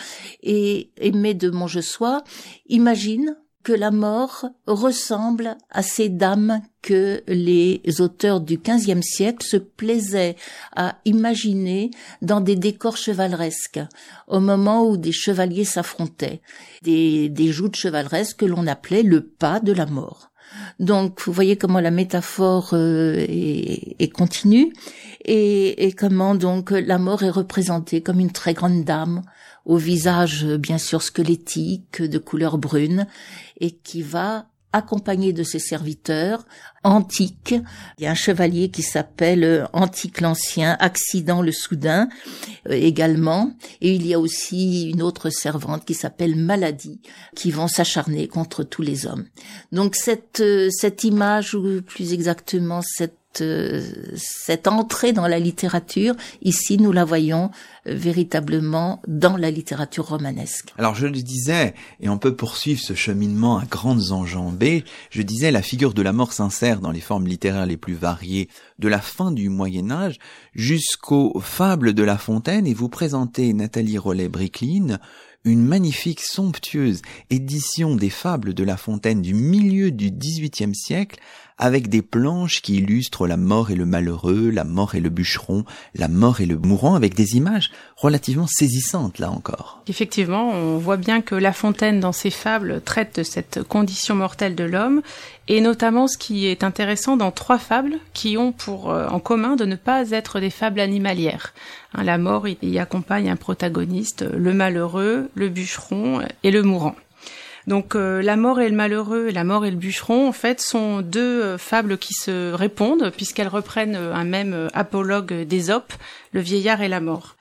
Et Aimé de Montjessois imagine que la mort ressemble à ces dames que les auteurs du XVe siècle se plaisaient à imaginer dans des décors chevaleresques, au moment où des chevaliers s'affrontaient, des, des joutes chevaleresques que l'on appelait le pas de la mort. Donc, vous voyez comment la métaphore euh, est, continue et, et, comment donc la mort est représentée comme une très grande dame au visage bien sûr squelettique de couleur brune et qui va accompagné de ses serviteurs, Antique. Il y a un chevalier qui s'appelle euh, Antique l'Ancien, Accident le Soudain euh, également. Et il y a aussi une autre servante qui s'appelle Maladie, qui vont s'acharner contre tous les hommes. Donc cette, euh, cette image, ou plus exactement cette cette entrée dans la littérature, ici nous la voyons véritablement dans la littérature romanesque. Alors je le disais, et on peut poursuivre ce cheminement à grandes enjambées, je disais la figure de la mort s'insère dans les formes littéraires les plus variées de la fin du Moyen Âge jusqu'aux fables de La Fontaine et vous présentez Nathalie Rollet-Bricklin une magnifique, somptueuse édition des fables de La Fontaine du milieu du XVIIIe siècle avec des planches qui illustrent la mort et le malheureux, la mort et le bûcheron, la mort et le mourant, avec des images relativement saisissantes là encore. Effectivement, on voit bien que La Fontaine, dans ses fables, traite de cette condition mortelle de l'homme, et notamment ce qui est intéressant dans trois fables qui ont pour euh, en commun de ne pas être des fables animalières. Hein, la mort y accompagne un protagoniste, le malheureux, le bûcheron et le mourant. Donc euh, la mort et le malheureux, la mort et le bûcheron, en fait, sont deux euh, fables qui se répondent puisqu'elles reprennent euh, un même apologue d'Ésope, le vieillard et la mort.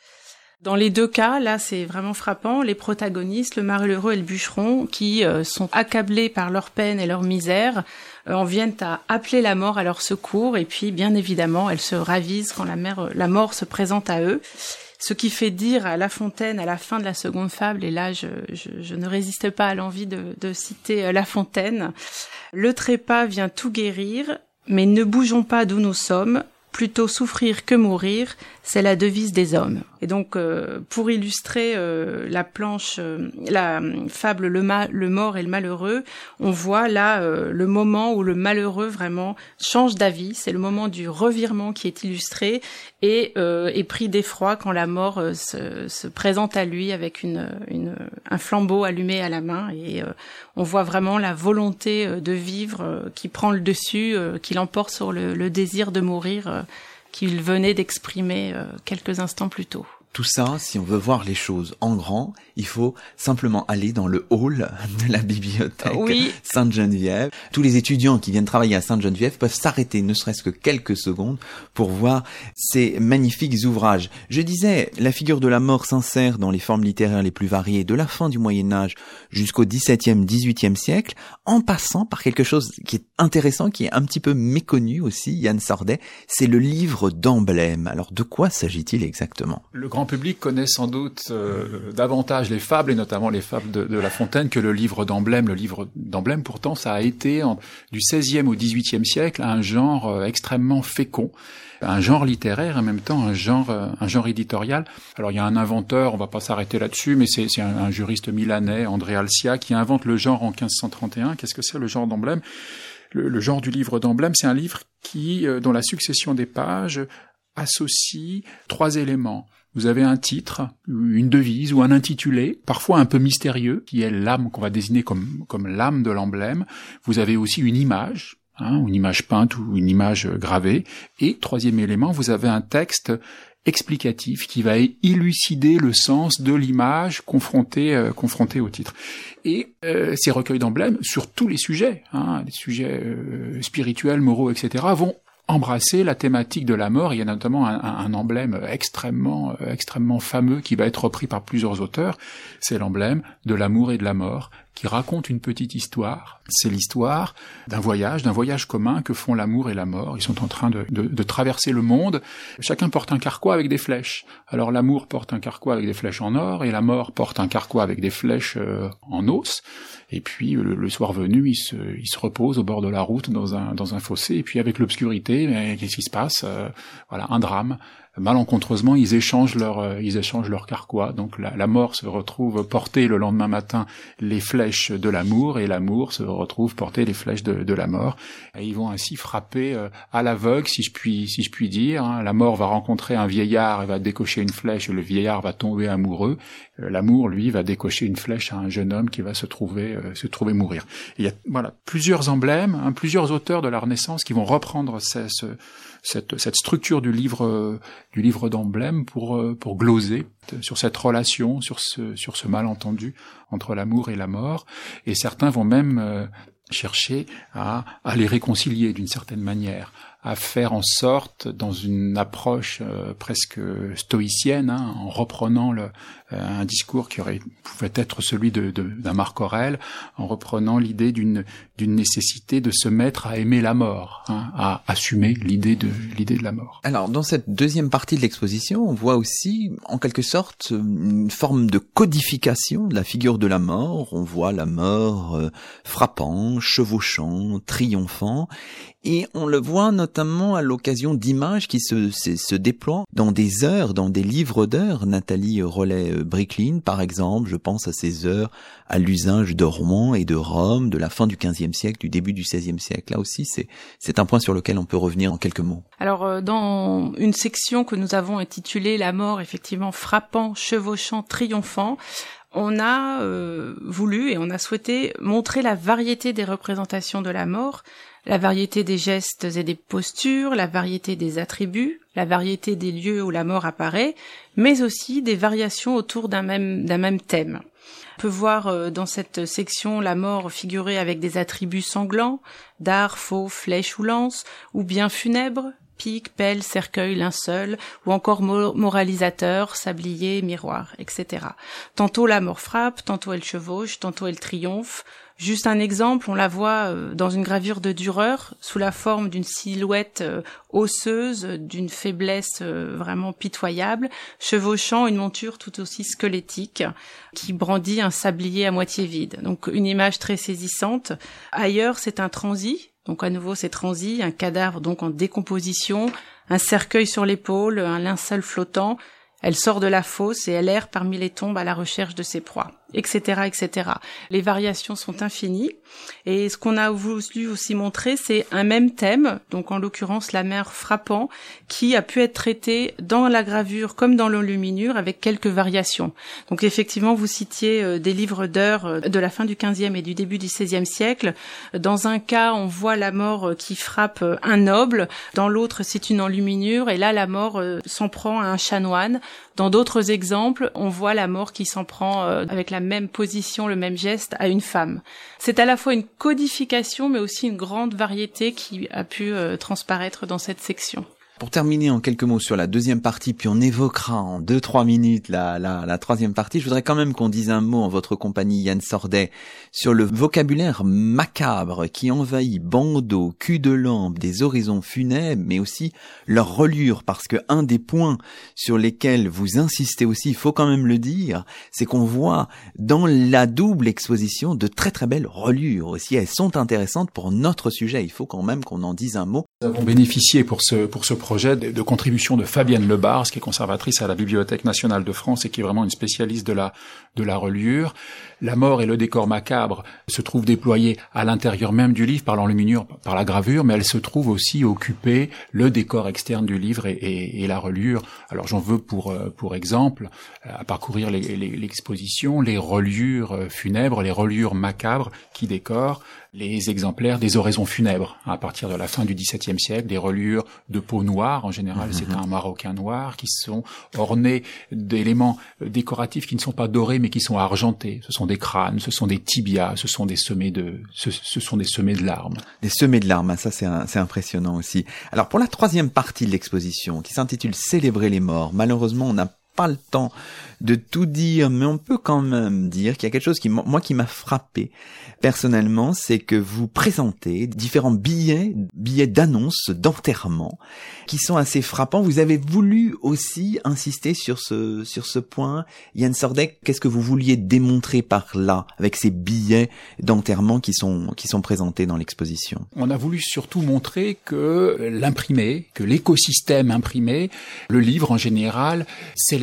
Dans les deux cas, là, c'est vraiment frappant. Les protagonistes, le malheureux et le bûcheron, qui sont accablés par leur peine et leur misère, en viennent à appeler la mort à leur secours. Et puis, bien évidemment, elles se ravisent quand la mort se présente à eux. Ce qui fait dire à La Fontaine à la fin de la seconde fable, et là je, ne résiste pas à l'envie de, de citer euh, La Fontaine, le trépas vient tout guérir, mais ne bougeons pas d'où nous sommes, plutôt souffrir que mourir, c'est la devise des hommes. Et donc, euh, pour illustrer euh, la planche, euh, la fable le, le mort et le malheureux, on voit là le moment où le malheureux vraiment change d'avis. C'est le moment du revirement qui est illustré et est pris d'effroi quand la mort se, se, présente à lui avec une, une, un flambeau allumé à la main. Et on voit vraiment la volonté de vivre qui prend le dessus, qui l'emporte sur le, le, désir de mourir qu'il venait d'exprimer quelques instants plus tôt. Tout ça, si on veut voir les choses en grand, il faut simplement aller dans le hall de la bibliothèque Oui. Sainte-Geneviève. Tous les étudiants qui viennent travailler à Sainte-Geneviève peuvent s'arrêter ne serait-ce que quelques secondes pour voir ces magnifiques ouvrages. Je disais, la figure de la mort s'insère dans les formes littéraires les plus variées de la fin du Moyen Âge jusqu'au XVIIe, XVIIIe siècle, en passant par quelque chose qui est intéressant, qui est un petit peu méconnu aussi, Yann Sordet, c'est le livre d'emblème. Alors de quoi s'agit-il exactement? Le grand public connaît sans doute euh, davantage les fables, et notamment les fables de, La Fontaine, que le livre d'emblème. Le livre d'emblème, pourtant, ça a été en- du XVIe au XVIIIe siècle un genre euh, extrêmement fécond un genre littéraire en même temps un genre euh, un genre éditorial. Alors il y a un inventeur, on va pas s'arrêter là-dessus, mais c'est un, juriste milanais, André Alcia, qui invente le genre en 1531. Qu'est-ce que c'est le genre d'emblème? Le, le genre du livre d'emblème, c'est un livre qui, dont la succession des pages associe trois éléments. Vous avez un titre, une devise ou un intitulé, parfois un peu mystérieux, qui est l'âme qu'on va désigner comme, comme l'âme de l'emblème. Vous avez aussi une image, hein, une image peinte ou une image gravée. Et troisième élément, vous avez un texte explicatif qui va élucider le sens de l'image confrontée euh, confrontée au titre. Et euh, ces recueils d'emblèmes sur tous les sujets, hein, les sujets euh, spirituels, moraux, etc., vont embrasser la thématique de la mort. Il y a notamment un, emblème extrêmement euh, extrêmement fameux qui va être repris par plusieurs auteurs. C'est l'emblème de l'amour et de la mort qui raconte une petite histoire. C'est l'histoire d'un voyage, d'un voyage commun que font l'amour et la mort. Ils sont en train de, de, traverser le monde. Chacun porte un carquois avec des flèches. Alors l'amour porte un carquois avec des flèches en or et la mort porte un carquois avec des flèches euh, en os. Et puis le, le, soir venu, ils se, ils se reposent au bord de la route dans un, dans un fossé. Et puis avec l'obscurité, qu'est-ce qui se passe? Euh, Voilà, un drame malencontreusement, ils échangent leur, euh, ils échangent leur carquois. Donc la, la, mort se retrouve porter le lendemain matin les flèches de l'amour et l'amour se retrouve porter les flèches de, de la mort. Et ils vont ainsi frapper euh, à l'aveugle, si je puis, si je puis dire. Hein. La mort va rencontrer un vieillard et va décocher une flèche. Et le vieillard va tomber amoureux. Euh, L'amour, lui, va décocher une flèche à un jeune homme qui va se trouver, euh, se trouver mourir. Il y a voilà plusieurs emblèmes, hein, plusieurs auteurs de la Renaissance qui vont reprendre ce, ce, cette, structure du livre du livre d'emblème pour pour gloser sur cette relation, sur ce sur ce malentendu entre l'amour et la mort. Et certains vont même euh, chercher à les réconcilier d'une certaine manière, à faire en sorte, dans une approche euh, presque stoïcienne, hein, en reprenant le, euh, un discours qui aurait pouvait être celui de, de, d'un Marc Aurèle, en reprenant l'idée d'une d'une nécessité de se mettre à aimer la mort, hein, à assumer l'idée de l'idée de la mort. Alors dans cette deuxième partie de l'exposition, on voit aussi en quelque sorte une forme de codification de la figure de la mort. On voit la mort euh, frappant, chevauchant, triomphant, et on le voit notamment à l'occasion d'images qui se, déploient dans des heures, dans des livres d'heures. Nathalie Rollet Bricklin, par exemple, je pense à ces heures à l'usage de Rouen et de Rome de la fin du XVe siècle, du début du XVIe siècle. Là aussi, c'est, un point sur lequel on peut revenir en quelques mots. Alors, dans une section que nous avons intitulée La mort, effectivement, frappant, chevauchant, triomphant, on a euh, voulu et on a souhaité montrer la variété des représentations de la mort, la variété des gestes et des postures, la variété des attributs, la variété des lieux où la mort apparaît, mais aussi des variations autour d'un même, d'un même thème. On peut voir euh, dans cette section la mort figurée avec des attributs sanglants, dard, faux, flèche ou lance, ou bien funèbres, pique, pelle, cercueil, linceul, ou encore moralisateur, sablier, miroir, etc. Tantôt la mort frappe, tantôt elle chevauche, tantôt elle triomphe. Juste un exemple, on la voit dans une gravure de Dürer sous la forme d'une silhouette osseuse, d'une faiblesse vraiment pitoyable, chevauchant une monture tout aussi squelettique qui brandit un sablier à moitié vide. Donc une image très saisissante. Ailleurs, c'est un transi, donc à nouveau c'est transi, un cadavre donc en décomposition, un cercueil sur l'épaule, un linceul flottant. Elle sort de la fosse et elle erre parmi les tombes à la recherche de ses proies. Etc., etc. Les variations sont infinies. Et ce qu'on a voulu aussi montrer, c'est un même thème, donc en l'occurrence la mer frappant, qui a pu être traité dans la gravure comme dans l'enluminure avec quelques variations. Donc effectivement, vous citiez euh, des livres d'heures euh, de la fin du 15e et du début du 16e siècle. Dans un cas, on voit la mort euh, qui frappe un noble, dans l'autre, c'est une enluminure, et là, la mort s'en prend à un chanoine. Dans d'autres exemples, on voit la mort qui s'en prend avec la même position, le même geste à une femme. C'est à la fois une codification, mais aussi une grande variété qui a pu transparaître dans cette section. Pour terminer en quelques mots sur la deuxième partie, puis on évoquera en deux trois minutes la, la, la troisième partie, je voudrais quand même qu'on dise un mot en votre compagnie Yann Sordet sur le vocabulaire macabre qui envahit bandeaux, cul de lampe, des horizons funèbres, mais aussi leur relure, parce que un des points sur lesquels vous insistez aussi, il faut quand même le dire, c'est qu'on voit dans la double exposition de très très belles relures aussi. Elles sont intéressantes pour notre sujet. Il faut quand même qu'on en dise un mot. Nous avons bénéficié pour ce pour ce de, de contribution de Fabienne Lebars, qui est conservatrice à la Bibliothèque nationale de France et qui est vraiment une spécialiste de la de la reliure. La mort et le décor macabre se trouvent déployés à l'intérieur même du livre par l'enluminure, par la gravure, mais elle se trouve aussi occuper le décor externe du livre et, et, et la reliure. Alors j'en veux pour euh, pour exemple à parcourir l'exposition les, les, reliures euh, funèbres, les reliures macabres qui décorent les exemplaires des oraisons funèbres à partir de la fin du XVIIe siècle, des reliures de peau noire en général, c'est mhm. un marocain noir qui sont ornés d'éléments décoratifs qui ne sont pas dorés mais qui sont argentés. Ce sont des crânes, ce sont des tibias, ce sont des semées de, ce, sont des semées de larmes. Des semées de larmes, ça c'est impressionnant aussi. Alors pour la troisième partie de l'exposition qui s'intitule Célébrer les morts, malheureusement on n'a pas le temps de tout dire, mais on peut quand même dire qu'il y a quelque chose qui, moi, qui m'a frappé personnellement, c'est que vous présentez différents billets, billets d'annonce, d'enterrement, qui sont assez frappants. Vous avez voulu aussi insister sur ce, sur ce point. Yann Sordek, qu'est-ce que vous vouliez démontrer par là, avec ces billets d'enterrement qui sont, qui sont présentés dans l'exposition? On a voulu surtout montrer que l'imprimé, que l'écosystème imprimé, le livre en général,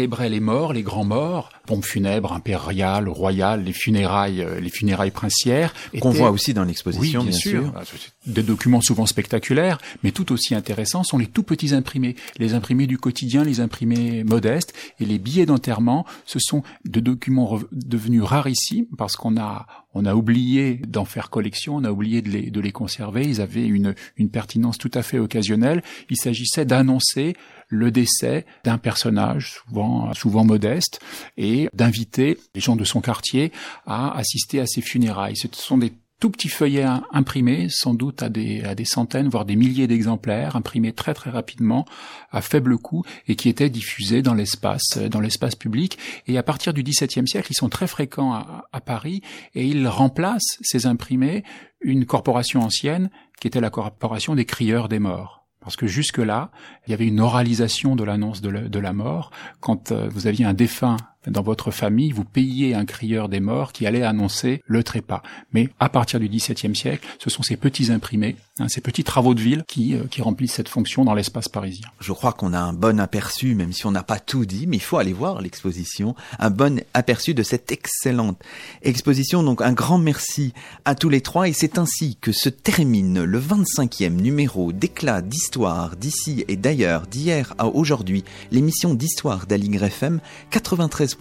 célébrait les morts, les grands morts, pompes funèbres, impériales, royales, les funérailles, euh, les funérailles princières. Qu'on voit aussi dans l'exposition, oui, bien, sûr. Ah, des documents souvent spectaculaires, mais tout aussi intéressants sont les tout petits imprimés, les imprimés du quotidien, les imprimés modestes, et les billets d'enterrement, ce sont de documents devenus rarissimes parce qu'on a on a oublié d'en faire collection, on a oublié de les, de les conserver. Ils avaient une, une pertinence tout à fait occasionnelle. Il s'agissait d'annoncer le décès d'un personnage, souvent, souvent modeste, et d'inviter les gens de son quartier à assister à ses funérailles. Ce sont des tout petits feuillets imprimés, sans doute à des, à des centaines, voire des milliers d'exemplaires, imprimés très très rapidement, à faible coût, et qui étaient diffusés dans l'espace, dans l'espace public. Et à partir du XVIIe siècle, ils sont très fréquents à, à Paris, et ils remplacent ces imprimés une corporation ancienne, qui était la corporation des crieurs des morts. Parce que jusque-là, il y avait une oralisation de l'annonce de, la mort. Quand euh, vous aviez un défunt dans votre famille, vous payiez un crieur des morts qui allait annoncer le trépas. Mais à partir du XVIIe siècle, ce sont ces petits imprimés, hein, ces petits travaux de ville qui, euh, qui remplissent cette fonction dans l'espace parisien. Je crois qu'on a un bon aperçu, même si on n'a pas tout dit, mais il faut aller voir l'exposition, un bon aperçu de cette excellente exposition. Donc un grand merci à tous les trois et c'est ainsi que se termine le 25e numéro d'éclat d'histoire d'ici et d'ailleurs, d'hier à aujourd'hui, l'émission d'histoire d'Aligre FM 93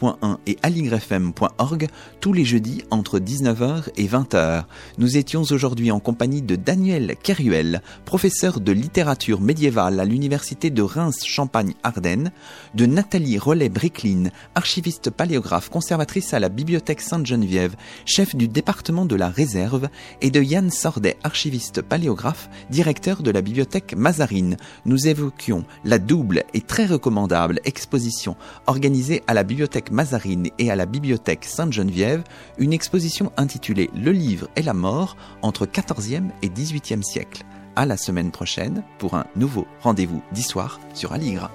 et aligrefm.org tous les jeudis entre 19h et 20h. Nous étions aujourd'hui en compagnie de Daniel Keruel, professeur de littérature médiévale à l'université de Reims-Champagne-Ardenne, de Nathalie Rollet-Bricklin, archiviste paléographe conservatrice à la bibliothèque Sainte-Geneviève, chef du département de la réserve, et de Yann Sordet, archiviste paléographe, directeur de la bibliothèque Mazarine. Nous évoquions la double et très recommandable exposition organisée à la bibliothèque Mazarine et à la bibliothèque Sainte-Geneviève une exposition intitulée Le livre et la mort entre 14e et 18e siècle. À la semaine prochaine pour un nouveau rendez-vous d'histoire sur Aligre.